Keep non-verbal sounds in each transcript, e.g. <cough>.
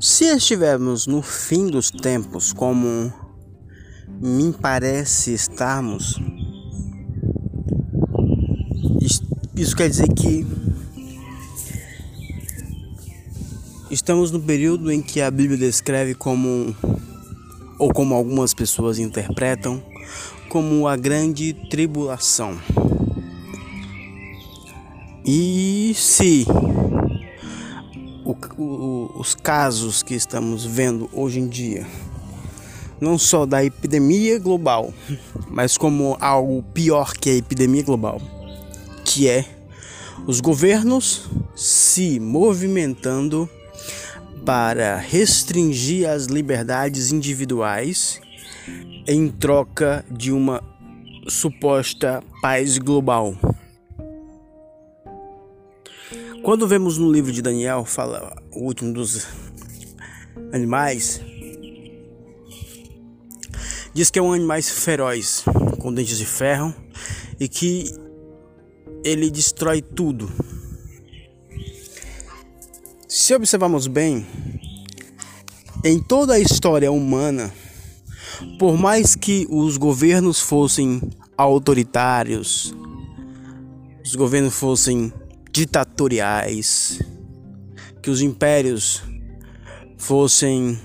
Se estivermos no fim dos tempos, como me parece estarmos, isso quer dizer que estamos no período em que a Bíblia descreve como, ou como algumas pessoas interpretam, como a grande tribulação. E se os casos que estamos vendo hoje em dia, não só da epidemia global, <laughs> mas como algo pior que a epidemia global, que é os governos se movimentando para restringir as liberdades individuais em troca de uma suposta paz global. Quando vemos no livro de Daniel, fala o último dos animais, diz que é um animal feroz, com dentes de ferro e que ele destrói tudo. Se observarmos bem, em toda a história humana, por mais que os governos fossem autoritários, os governos fossem ditatoriais, que os impérios fossem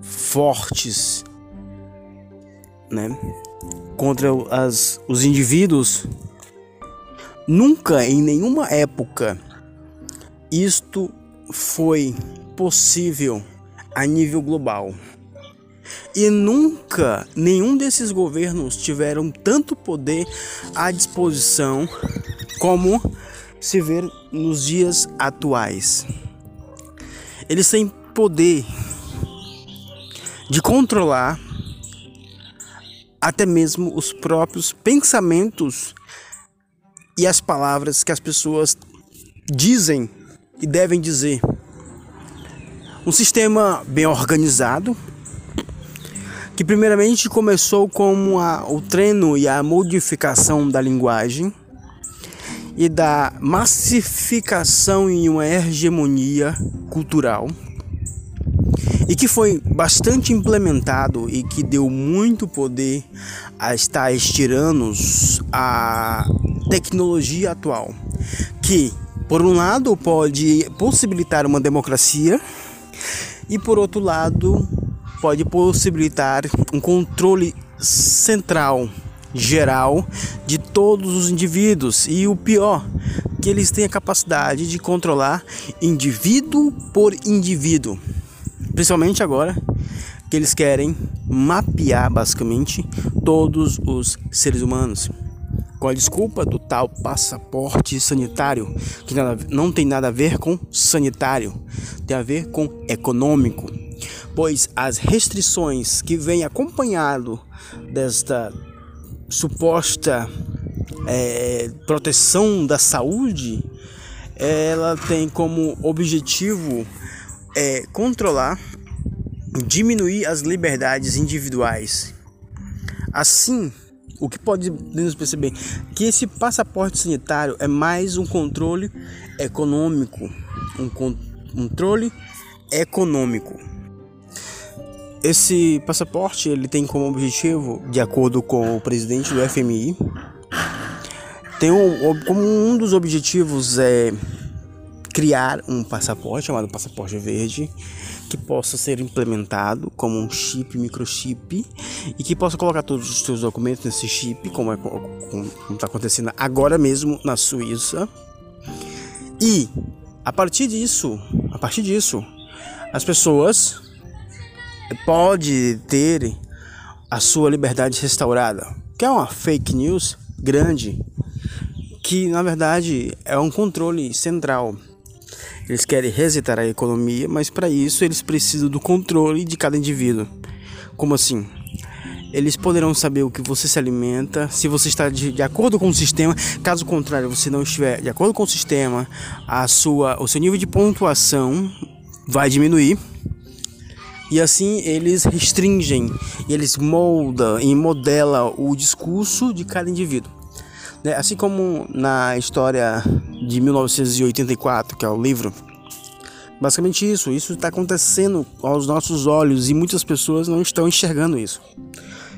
fortes, né, contra as, os indivíduos, nunca em nenhuma época isto foi possível a nível global. E nunca nenhum desses governos tiveram tanto poder à disposição como se ver nos dias atuais. Eles têm poder de controlar até mesmo os próprios pensamentos e as palavras que as pessoas dizem e devem dizer. Um sistema bem organizado, que primeiramente começou com a, o treino e a modificação da linguagem e da massificação em uma hegemonia cultural e que foi bastante implementado e que deu muito poder a tais tiranos a tecnologia atual, que por um lado pode possibilitar uma democracia e por outro lado pode possibilitar um controle central geral de todos os indivíduos e o pior, que eles têm a capacidade de controlar indivíduo por indivíduo. Principalmente agora que eles querem mapear basicamente todos os seres humanos. Com a desculpa do tal passaporte sanitário, que não tem nada a ver com sanitário, tem a ver com econômico. Pois as restrições que vêm acompanhado desta suposta é, proteção da saúde, ela tem como objetivo é, controlar, diminuir as liberdades individuais. Assim, o que podemos perceber que esse passaporte sanitário é mais um controle econômico, um controle econômico. Esse passaporte ele tem como objetivo, de acordo com o presidente do FMI, tem um, como um dos objetivos é criar um passaporte chamado passaporte verde que possa ser implementado como um chip, microchip e que possa colocar todos os seus documentos nesse chip, como é, está acontecendo agora mesmo na Suíça. E a partir disso, a partir disso, as pessoas pode ter a sua liberdade restaurada, que é uma fake news grande, que na verdade é um controle central. Eles querem resetar a economia, mas para isso eles precisam do controle de cada indivíduo. Como assim? Eles poderão saber o que você se alimenta, se você está de, de, acordo com o sistema. Caso contrário, você não estiver de acordo com o sistema, a sua, o seu nível de pontuação vai diminuir e assim eles restringem, eles moldam e modelam o discurso de cada indivíduo. Né? Assim como na história de 1984, que é o livro Basicamente isso, isso está acontecendo aos nossos olhos e muitas pessoas não estão enxergando isso.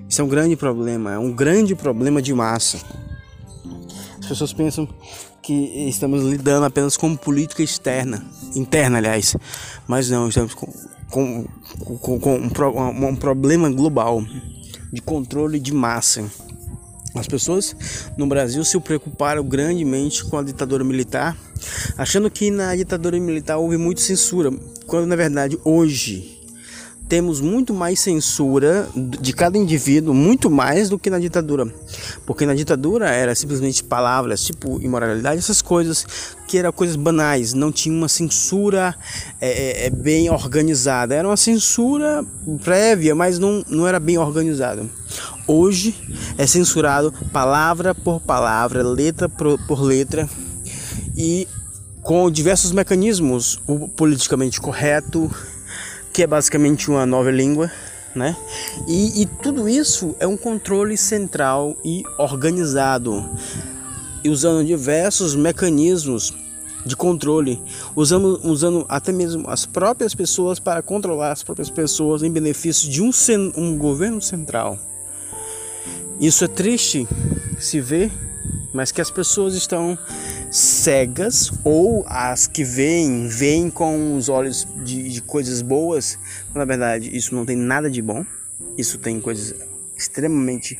Isso é um grande problema, é um grande problema de massa. As pessoas pensam que estamos lidando apenas com política externa, interna, aliás, mas não, estamos com, com, com, com um, um problema global de controle de massa. As pessoas no Brasil se preocuparam grandemente com a ditadura militar, achando que na ditadura militar houve muita censura, quando na verdade hoje temos muito mais censura de cada indivíduo, muito mais do que na ditadura. Porque na ditadura era simplesmente palavras, tipo imoralidade, essas coisas que eram coisas banais, não tinha uma censura é, é, é, bem organizada. Era uma censura prévia, mas não, não era bem organizada. Hoje é censurado palavra por palavra, letra por, por letra e com diversos mecanismos, o politicamente correto, que é basicamente uma nova língua, né? E, e, tudo isso é um controle central e organizado, e usando diversos mecanismos de controle, usando, usando até mesmo as próprias pessoas para controlar as próprias pessoas em benefício de um, um governo central. Isso é triste se ver, mas que as pessoas estão cegas ou as que veem, veem com os olhos de, de coisas boas. Na verdade, isso não tem nada de bom. Isso tem coisas extremamente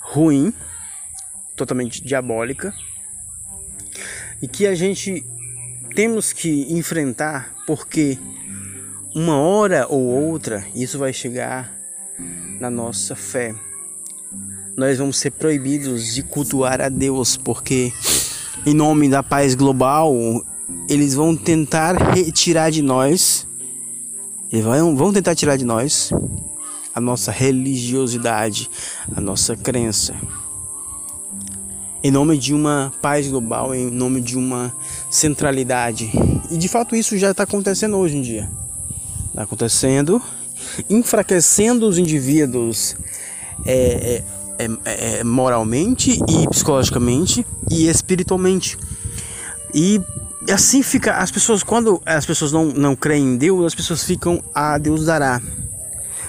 ruim, totalmente diabólica. E que a gente temos que enfrentar porque uma hora ou outra isso vai chegar na nossa fé. Nós vamos ser proibidos de cultuar a Deus porque em nome da paz global, eles vão tentar retirar de nós, eles vão, vão tentar tirar de nós a nossa religiosidade, a nossa crença. Em nome de uma paz global, em nome de uma centralidade. E de fato isso já está acontecendo hoje em dia. Está acontecendo, enfraquecendo os indivíduos. É, é, é, é, moralmente e psicologicamente e espiritualmente. E assim fica, as pessoas, quando as pessoas não, não creem em Deus, as pessoas ficam a ah, Deus dará.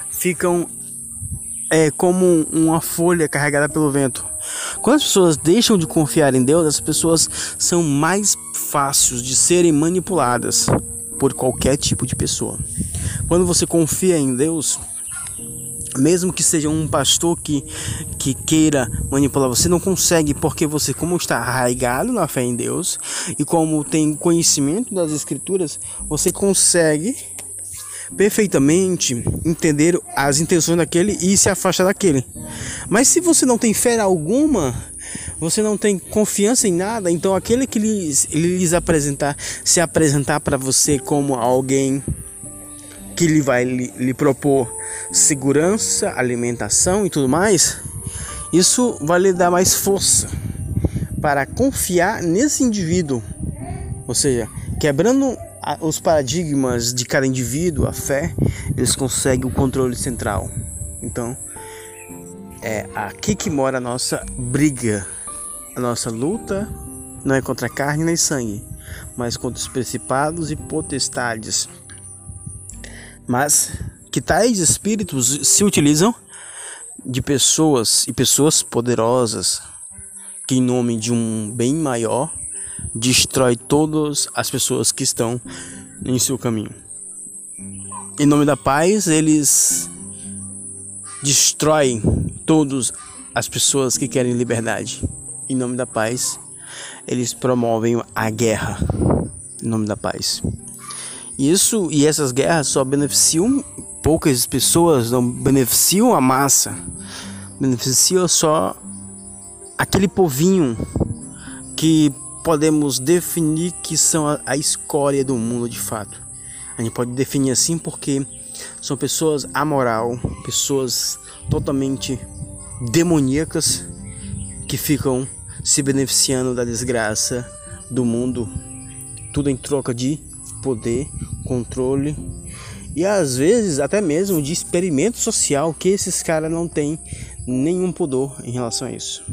Ficam é, como uma folha carregada pelo vento. Quando as pessoas deixam de confiar em Deus, as pessoas são mais fáceis de serem manipuladas por qualquer tipo de pessoa. Quando você confia em Deus, mesmo que seja um pastor que, que queira manipular você, não consegue, porque você, como está arraigado na fé em Deus e como tem conhecimento das Escrituras, você consegue perfeitamente entender as intenções daquele e se afastar daquele. Mas se você não tem fé alguma, você não tem confiança em nada, então aquele que lhes, lhes apresentar, se apresentar para você como alguém que ele vai lhe, lhe propor segurança, alimentação e tudo mais, isso vai lhe dar mais força para confiar nesse indivíduo. Ou seja, quebrando os paradigmas de cada indivíduo, a fé, eles conseguem o controle central. Então, é aqui que mora a nossa briga, a nossa luta não é contra carne nem sangue, mas contra os principados e potestades mas que tais espíritos se utilizam de pessoas e pessoas poderosas que em nome de um bem maior destrói todas as pessoas que estão em seu caminho. Em nome da paz, eles destroem todas as pessoas que querem liberdade. Em nome da paz, eles promovem a guerra. Em nome da paz. Isso e essas guerras só beneficiam poucas pessoas, não beneficiam a massa. Beneficiam só aquele povinho que podemos definir que são a, a escória do mundo de fato. A gente pode definir assim porque são pessoas amoral, pessoas totalmente demoníacas que ficam se beneficiando da desgraça do mundo, tudo em troca de poder, controle e às vezes até mesmo de experimento social que esses caras não têm nenhum pudor em relação a isso.